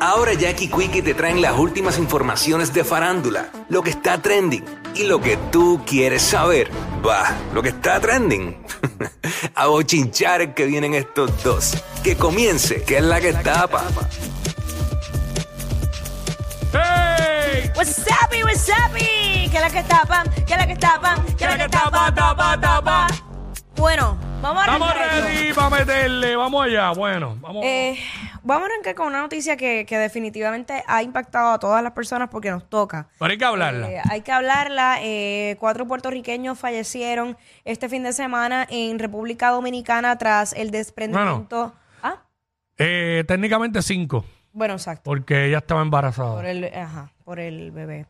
Ahora Jackie Quickie te traen las últimas informaciones de farándula, lo que está trending y lo que tú quieres saber. Va, lo que está trending. A bochinchar que vienen estos dos. Que comience, que es la que tapa. ¡Hey! What's up, what's up? Que es la que tapan, que es la que tapan, que es la que Tapa, tapa, tapa. Bueno, vamos a Estamos ready para meterle. Vamos allá. Bueno, vamos. Eh, vamos a arrancar con una noticia que, que definitivamente ha impactado a todas las personas porque nos toca. Pero hay que hablarla. Eh, hay que hablarla. Eh, cuatro puertorriqueños fallecieron este fin de semana en República Dominicana tras el desprendimiento. Ah, Eh, técnicamente cinco, bueno, exacto. porque ella estaba Por embarazada. el, ajá, por el bebé.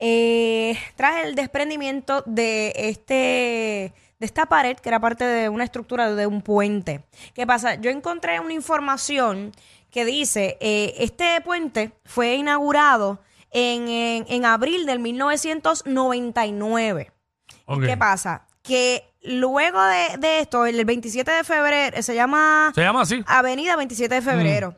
Eh, tras el desprendimiento de este de esta pared que era parte de una estructura de un puente. ¿Qué pasa? Yo encontré una información que dice eh, este puente fue inaugurado en, en, en abril del 1999. Ok. ¿Qué pasa? Que luego de, de esto, el 27 de febrero, se llama Se llama así. Avenida 27 de febrero.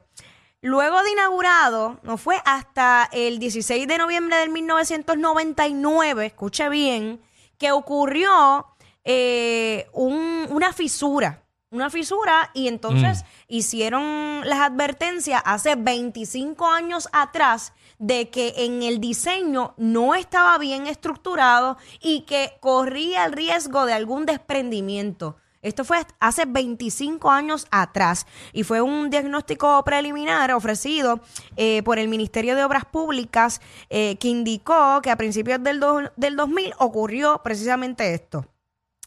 Luego de inaugurado, no fue hasta el 16 de noviembre del 1999, escuche bien, que ocurrió eh, un- una fisura. Una fisura y entonces hicieron las advertencias hace 25 años atrás de que en el diseño no estaba bien estructurado y que corría el riesgo de algún desprendimiento. Esto fue hace 25 años atrás y fue un diagnóstico preliminar ofrecido eh, por el Ministerio de Obras Públicas eh, que indicó que a principios del, do- del 2000 ocurrió precisamente esto.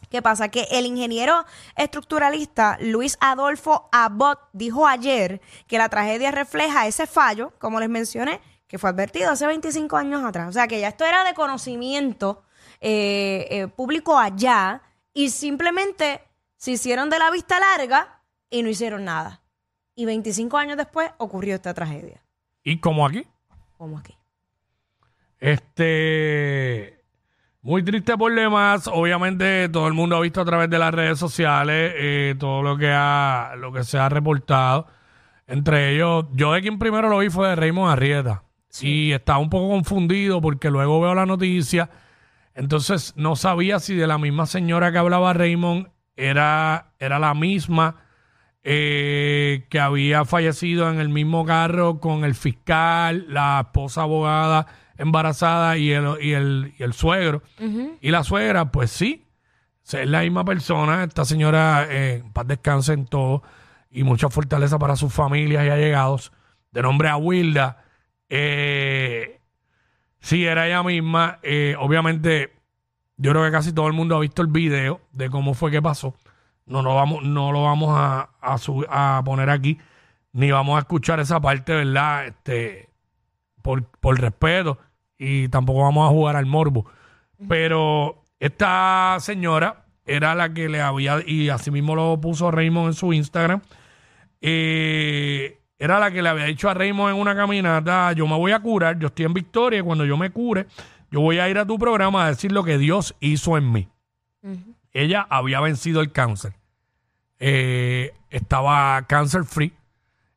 ¿Qué pasa? Que el ingeniero estructuralista Luis Adolfo Abbott dijo ayer que la tragedia refleja ese fallo, como les mencioné, que fue advertido hace 25 años atrás. O sea, que ya esto era de conocimiento eh, eh, público allá y simplemente se hicieron de la vista larga y no hicieron nada. Y 25 años después ocurrió esta tragedia, Y como aquí. como aquí. Este. Muy triste por demás. Obviamente, todo el mundo ha visto a través de las redes sociales eh, todo lo que ha, lo que se ha reportado. Entre ellos, yo de quien primero lo vi fue de Raymond Arrieta. Y estaba un poco confundido porque luego veo la noticia. Entonces no sabía si de la misma señora que hablaba Raymond era, era la misma eh, que había fallecido en el mismo carro con el fiscal, la esposa abogada embarazada y el, y el, y el suegro. Y la suegra, pues sí, es la misma persona. Esta señora, eh, paz descanse en todo y mucha fortaleza para sus familias y allegados. De nombre Awilda. Eh, sí, era ella misma. Eh, obviamente, yo creo que casi todo el mundo ha visto el video de cómo fue que pasó. No lo vamos, no lo vamos a, a, sub- a poner aquí, ni vamos a escuchar esa parte, ¿verdad? Este, por, por respeto, y tampoco vamos a jugar al morbo. Pero esta señora era la que le había, y así mismo lo puso Raymond en su Instagram, eh, era la que le había dicho a Raymond en una caminata, yo me voy a curar, yo estoy en Victoria, y cuando yo me cure, yo voy a ir a tu programa a decir lo que Dios hizo en mí. Ella había vencido el cáncer. Eh, estaba cancer free,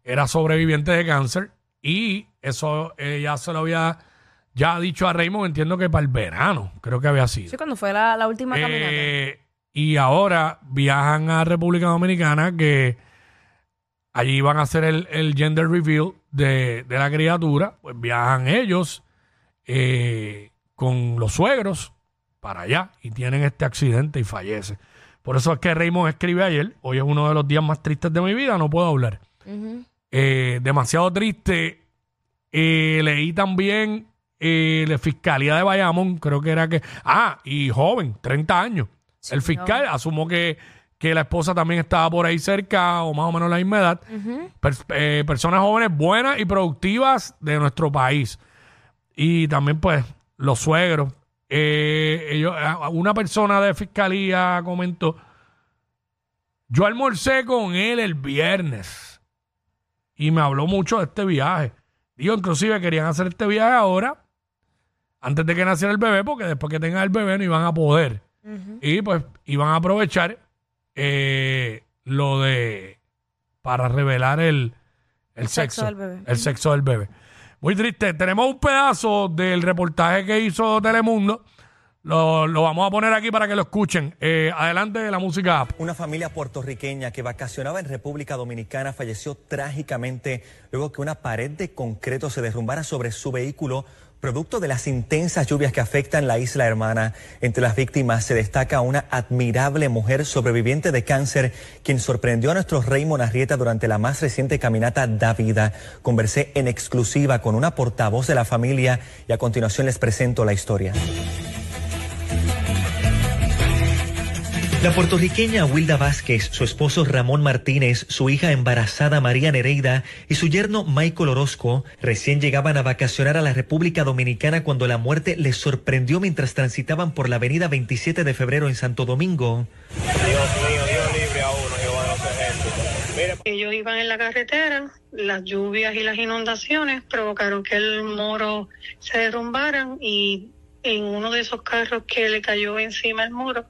era sobreviviente de cáncer y eso ella se lo había ya dicho a Raymond, entiendo que para el verano, creo que había sido. Sí, cuando fue la, la última caminata. Eh, y ahora viajan a República Dominicana que allí van a hacer el, el gender reveal de, de la criatura. Pues viajan ellos eh, con los suegros para allá y tienen este accidente y fallece. Por eso es que Raymond escribe ayer, hoy es uno de los días más tristes de mi vida, no puedo hablar. Eh, demasiado triste. Leí también eh, la Fiscalía de Bayamón, creo que era que... Ah, y joven, 30 años. el fiscal asumo que, que la esposa también estaba por ahí cerca o más o menos la misma edad. Eh, personas jóvenes buenas y productivas de nuestro país. Y también pues los suegros Eh, ellos, a- a- una persona de fiscalía comentó, yo almorcé con él el viernes y me habló mucho de este viaje. Digo, inclusive querían hacer este viaje ahora, antes de que naciera el bebé, porque después que tenga el bebé no iban a poder. Y pues iban a aprovechar eh, lo de para revelar el, el, El sexo, sexo del bebé. el sexo del bebé. Muy triste. Tenemos un pedazo del reportaje que hizo Telemundo. Lo, lo vamos a poner aquí para que lo escuchen. Eh, adelante la música. Una familia puertorriqueña que vacacionaba en República Dominicana falleció trágicamente luego que una pared de concreto se derrumbara sobre su vehículo, producto de las intensas lluvias que afectan la isla hermana. Entre las víctimas se destaca una admirable mujer sobreviviente de cáncer, quien sorprendió a nuestro Raymond Arrieta durante la más reciente caminata Da Vida. Conversé en exclusiva con una portavoz de la familia y a continuación les presento la historia. La puertorriqueña Wilda Vázquez, su esposo Ramón Martínez, su hija embarazada María Nereida y su yerno Michael Orozco recién llegaban a vacacionar a la República Dominicana cuando la muerte les sorprendió mientras transitaban por la avenida 27 de febrero en Santo Domingo. Ellos iban en la carretera, las lluvias y las inundaciones provocaron que el muro se derrumbaran y en uno de esos carros que le cayó encima el muro,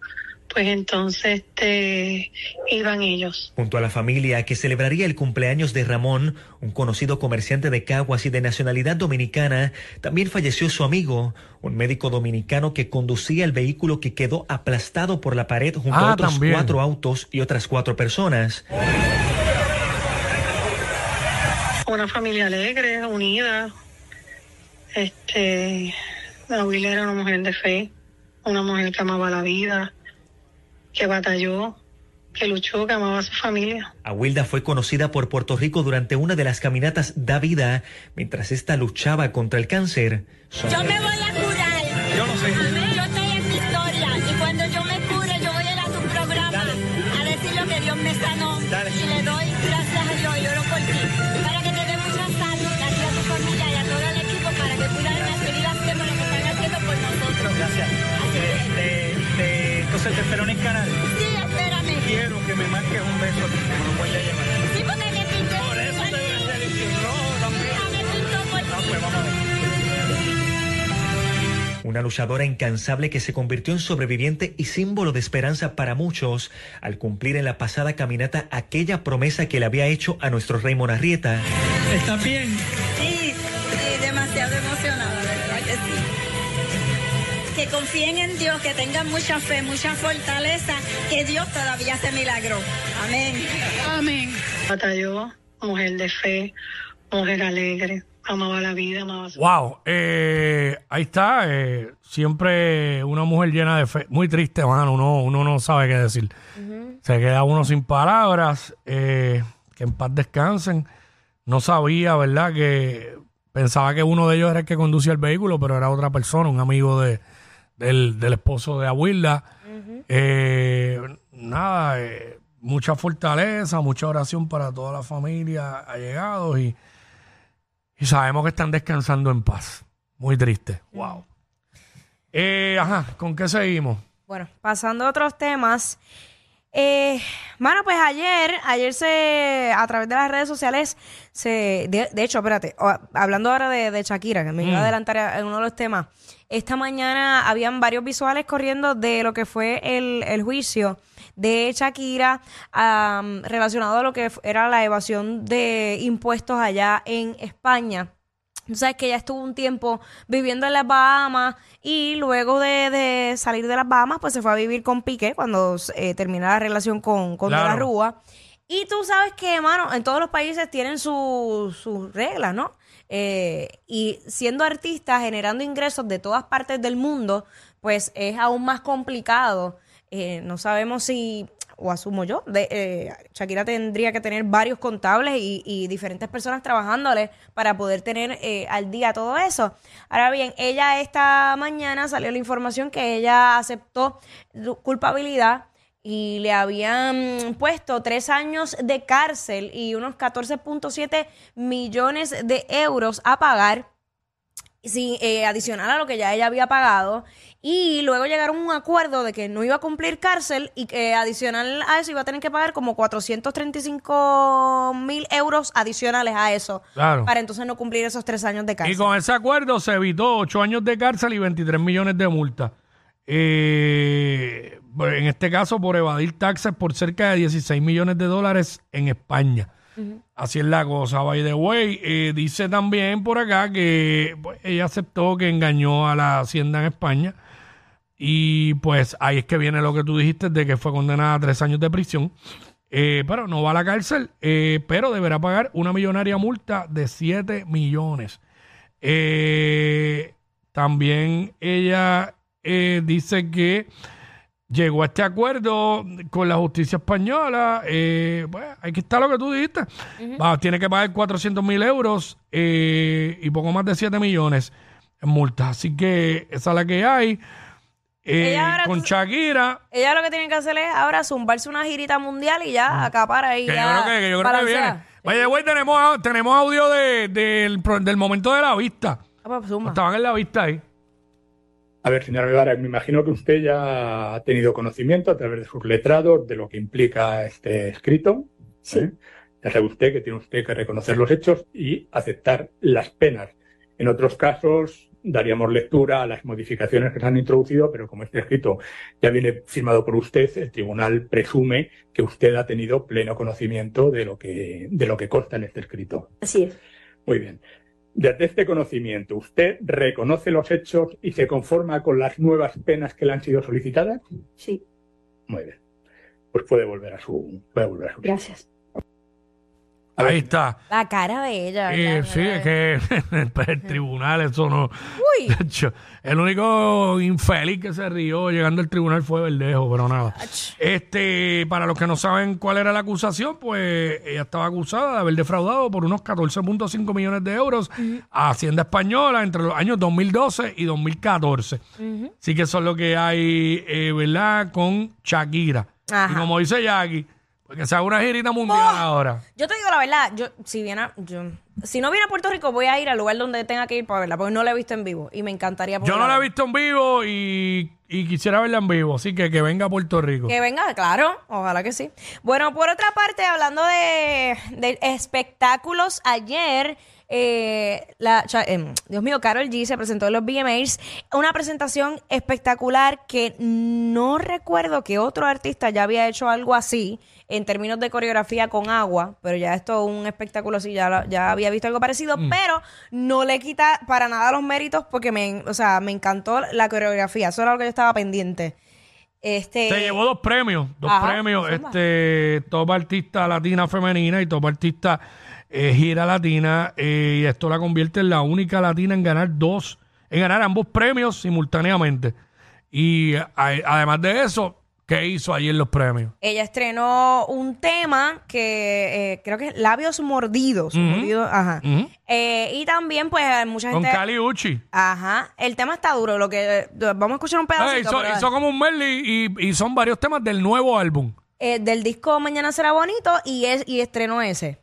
pues entonces este, iban ellos. Junto a la familia que celebraría el cumpleaños de Ramón, un conocido comerciante de Caguas y de nacionalidad dominicana, también falleció su amigo, un médico dominicano que conducía el vehículo que quedó aplastado por la pared junto Ah, a otros también. cuatro autos y otras cuatro personas. Una familia alegre, unida. Este, la Will era una mujer de fe, una mujer que amaba la vida, que batalló, que luchó, que amaba a su familia. Awilda fue conocida por Puerto Rico durante una de las caminatas Da Vida, mientras esta luchaba contra el cáncer. Yo me voy a curar. Yo lo sé. Una luchadora incansable que se convirtió en sobreviviente y símbolo de esperanza para muchos al cumplir en la pasada caminata aquella promesa que le había hecho a nuestro Raymond Arrieta. ¿Estás bien? Sí, sí, demasiado emocionada, de verdad que sí. Que confíen en Dios, que tengan mucha fe, mucha fortaleza, que Dios todavía hace milagro. Amén. Amén. Batalló, mujer de fe, mujer alegre, amaba la vida, amaba su Wow. eh, ahí está. eh, siempre una mujer llena de fe. Muy triste, mano. Uno, uno no sabe qué decir. Se queda uno sin palabras. eh, que en paz descansen. No sabía, ¿verdad? Que pensaba que uno de ellos era el que conducía el vehículo, pero era otra persona, un amigo de, del, del esposo de Abuela. Eh, nada, eh, mucha fortaleza, mucha oración para toda la familia, allegados y, y sabemos que están descansando en paz. Muy triste. Wow. Eh, ajá, ¿con qué seguimos? Bueno, pasando a otros temas. Eh, bueno, pues ayer, ayer se, a través de las redes sociales, se, de, de hecho, espérate, hablando ahora de, de Shakira, que me iba a adelantar a- en uno de los temas, esta mañana habían varios visuales corriendo de lo que fue el, el juicio de Shakira relacionado a lo que era la evasión de impuestos allá en España. Tú sabes que ella estuvo un tiempo viviendo en las Bahamas y luego de, de salir de las Bahamas, pues se fue a vivir con Piqué cuando eh, termina la relación con, con De la. Rúa. Y tú sabes que, mano, en todos los países tienen su- sus reglas, ¿no? Eh, y siendo artista, generando ingresos de todas partes del mundo, pues es aún más complicado. Eh, no sabemos si, o asumo yo, de, eh, Shakira tendría que tener varios contables y, y diferentes personas trabajándole para poder tener eh, al día todo eso. Ahora bien, ella esta mañana salió la información que ella aceptó culpabilidad y le habían puesto tres años de cárcel y unos 14.7 millones de euros a pagar sí, eh, adicional a lo que ya ella había pagado. Y luego llegaron a un acuerdo de que no iba a cumplir cárcel y que adicional a eso iba a tener que pagar como 435 mil euros adicionales a eso. Claro. Para entonces no cumplir esos tres años de cárcel. Y con ese acuerdo se evitó 8 años de cárcel y 23 millones de multa. Eh, en este caso, por evadir taxes por cerca de 16 millones de dólares en España. Así es la cosa. By the way, eh, dice también por acá que pues, ella aceptó que engañó a la Hacienda en España. Y pues ahí es que viene lo que tú dijiste de que fue condenada a tres años de prisión. Eh, pero no va a la cárcel, eh, pero deberá pagar una millonaria multa de 7 millones. También ella dice que llegó a este acuerdo con la justicia española. Eh, bueno, aquí está lo que tú dijiste. Va, tiene que pagar 400 mil euros eh, y poco más de 7 millones en multas. Así que esa es la que hay. Eh, ahora con Shakira. Ella lo que tiene que hacer es ahora zumbarse una girita mundial y ya acapar ahí. Mm. Yo ya creo que, que yo creo que viene. Vaya, güey, tenemos, tenemos audio de- del, del momento de la vista. Ah, pues. Estaban en la vista ahí. A ver, señora Guevara, me imagino que usted ya ha tenido conocimiento a través de sus letrados de lo que implica este escrito. ¿eh? Ya sabe usted que tiene usted que reconocer los hechos y aceptar las penas. En otros casos daríamos lectura a las modificaciones que se han introducido, pero como este escrito ya viene firmado por usted, el tribunal presume que usted ha tenido pleno conocimiento de lo que, de lo que consta en este escrito. Así es. Muy bien. Desde este conocimiento, ¿usted reconoce los hechos y se conforma con las nuevas penas que le han sido solicitadas? Sí, Muy bien. Pues puede volver a su. Puede volver a su. gracias. Ahí está. La cara de ella. Eh, ¿verdad? sí, es que el tribunal, eso no. Uy. De hecho, el único infeliz que se rió llegando al tribunal fue Verdejo, pero nada. Este, para los que no saben cuál era la acusación, pues ella estaba acusada de haber defraudado por unos 14.5 millones de euros a Hacienda Española entre los años 2012 y 2014. Así que eso es lo que hay, eh, ¿verdad? Con Shakira. Ajá. Y como dice Jackie, pues que se haga una girita mundial Oh. ahora. Yo te digo la verdad, yo si viene a- yo, si no viene a Puerto Rico voy a ir al lugar donde tenga que ir para verla, porque no la he visto en vivo y me encantaría Yo no la he visto en vivo y, y quisiera verla en vivo, así que que venga a Puerto Rico. Que venga, claro, ojalá que sí. Bueno, por otra parte, hablando de, de espectáculos, ayer, eh, la, em, Dios mío, Carol G se presentó en los VMAs, una presentación espectacular que no recuerdo que otro artista ya había hecho algo así en términos de coreografía con agua, pero ya esto un espectáculo así, ya, ya había visto algo parecido, pero no le quita para nada los méritos porque me, o sea, me encantó la coreografía, eso era lo que yo estaba pendiente. Este, Se llevó dos premios, dos Ajá, premios, este, top artista latina femenina y top artista eh, gira latina, eh, y esto la convierte en la única latina en ganar dos, en ganar ambos premios simultáneamente. Y a- además de eso, ¿qué hizo en los premios? Ella estrenó un tema que eh, creo que es Labios Mordidos. mordidos, ajá. Ujú. Eh, y también, pues, mucha Con gente. Cali Uchi. Ajá. El tema está duro. Lo que vamos a escuchar un pedacito Eh, hizo, pero, hizo como un medley y, y son varios temas del nuevo álbum. eh, del disco Mañana será bonito y es y estrenó ese.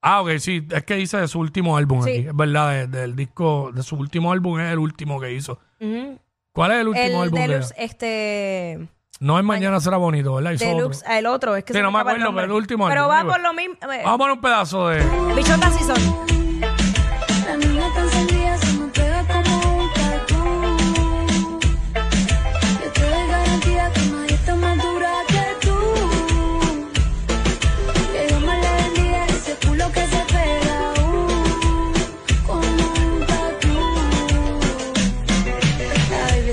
Ah, ok, sí, es que dice de su último álbum Sí. aquí, es verdad, de- del disco, de su último álbum es el último que hizo. Ujú. ¿Cuál es el último El álbum de deluxe, ella? este. No es Mañana será bonito, ¿verdad? Hizo Deluxe, otro. el otro, es que Sí, se no me escapa acuerdo, nombre. pero el último Pero álbum, va iba. por lo mismo. eh, Vamos a poner un pedazo de... Bichotas sí son.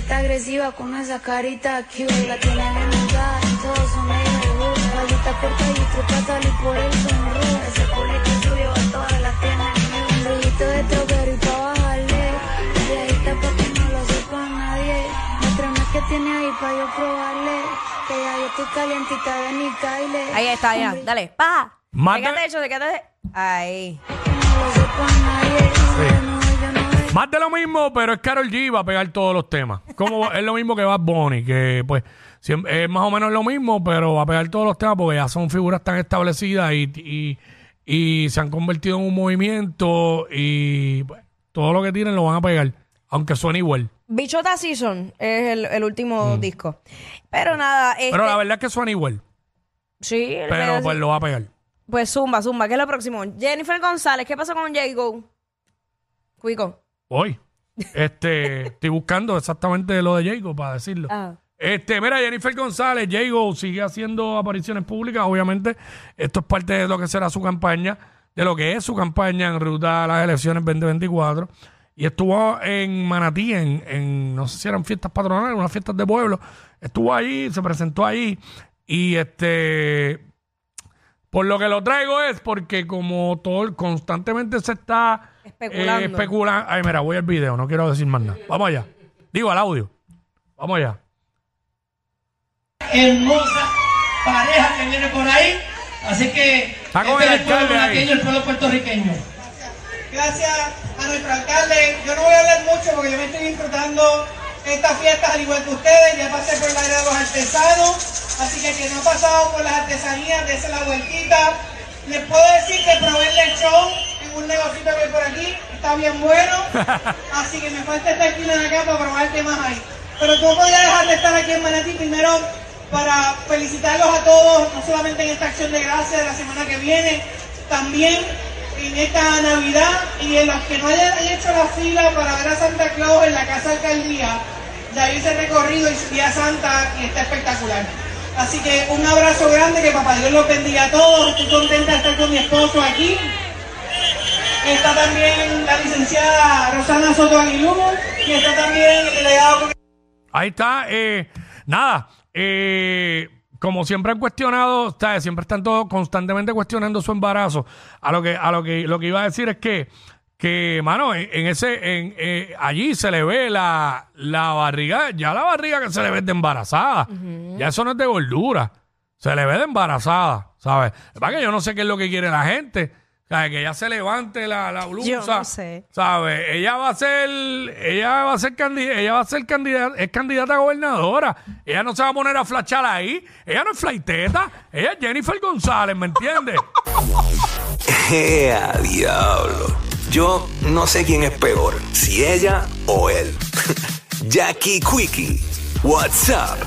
Está agresiva con esa carita cute. La tiene enamorada en todos son ellos. Maldita corta y truca salir por el sunroof. Ese culito es suyo, a todas las tiene. Un brillito de strawberry pa' bajarle. De ahí está pa' que no lo sepa nadie. Muéstrame que tiene ahí pa' yo probarle. Que ya yo estoy calientita de mi Kyle. Ahí está, ya. Dale. Pa. Hecho, se queda de- Ahí. Que no lo sepa nadie. Más de lo mismo, pero es Carol G va a pegar todos los temas. Como es lo mismo que Bad Bunny, que pues es más o menos lo mismo, pero va a pegar todos los temas porque ya son figuras tan establecidas y, y, y se han convertido en un movimiento y pues, todo lo que tienen lo van a pegar. aunque suene igual. Bichota Season es el, el último disco. Pero nada, este, Mm. Pero la verdad es que suena igual. sí, Pero pues lo va a pegar. pues zumba, zumba, ¿qué es lo próximo? Jennifer González, ¿qué pasó con Jago? Cuico. Hoy. Este, estoy buscando exactamente lo de Jago para decirlo. Ah. Este, mira, Jennifer González, Jago sigue haciendo apariciones públicas. Obviamente, esto es parte de lo que será su campaña, de lo que es su campaña en ruta a las elecciones 2024. Y estuvo en Manatí, en, en no sé si eran fiestas patronales, unas fiestas de pueblo. Estuvo ahí, se presentó ahí. Y este, por lo que lo traigo es porque como todo constantemente se está Especulando. eh, especula- Ay, mira, voy al video, no quiero decir más nada. Vamos allá. Digo al audio. Vamos allá. hermosa pareja que viene por ahí. Así que Está con este el es el pueblo alcalde ahí. el pueblo puertorriqueño. Gracias a nuestro alcalde. Yo no voy a hablar mucho porque yo me estoy disfrutando estas fiestas al igual que ustedes. Ya pasé por la área de los artesanos. Así que quien no ha pasado por las artesanías, dése la vueltita. Les puedo decir que probé el lechón un negocito que hay por aquí. Está bien bueno. Así que me falta esta esquina de acá para probar qué más hay. Pero tú podías dejar de estar aquí en Manatí primero para felicitarlos a todos, no solamente en esta acción de gracias de la semana que viene, también en esta Navidad y en los que no hayan hecho la fila para ver a Santa Claus en la Casa Alcaldía, ya hice recorrido y subí a Santa y está espectacular. Así que un abrazo grande, que papá Dios los bendiga a todos, estoy contenta de estar con mi esposo aquí. Está también la licenciada Rosana Soto Aguilú y está también el delegado Ahí está. eh, nada. eh, como siempre han cuestionado, está, siempre están todos constantemente cuestionando su embarazo. A lo que, a lo que, lo que iba a decir es que, que, mano, en, en ese, en, eh, allí se le ve la, la barriga, ya la barriga que se le ve de embarazada. Ya eso no es de gordura. Se le ve de embarazada, ¿sabes? Para que yo no sé qué es lo que quiere la gente. ¿Sabes? Que ella se levante la, la blusa. Yo no sé. ¿Sabes? Ella va a ser, ella va a ser candidata, ella va a ser candidata, es candidata a gobernadora. Ella no se va a poner a flachar ahí. Ella no es flaiteta. Ella es Jennifer González, ¿me entiendes? ¡Ea, diablo! Yo no sé quién es peor, si ella o él. Jackie Quickie, WhatsApp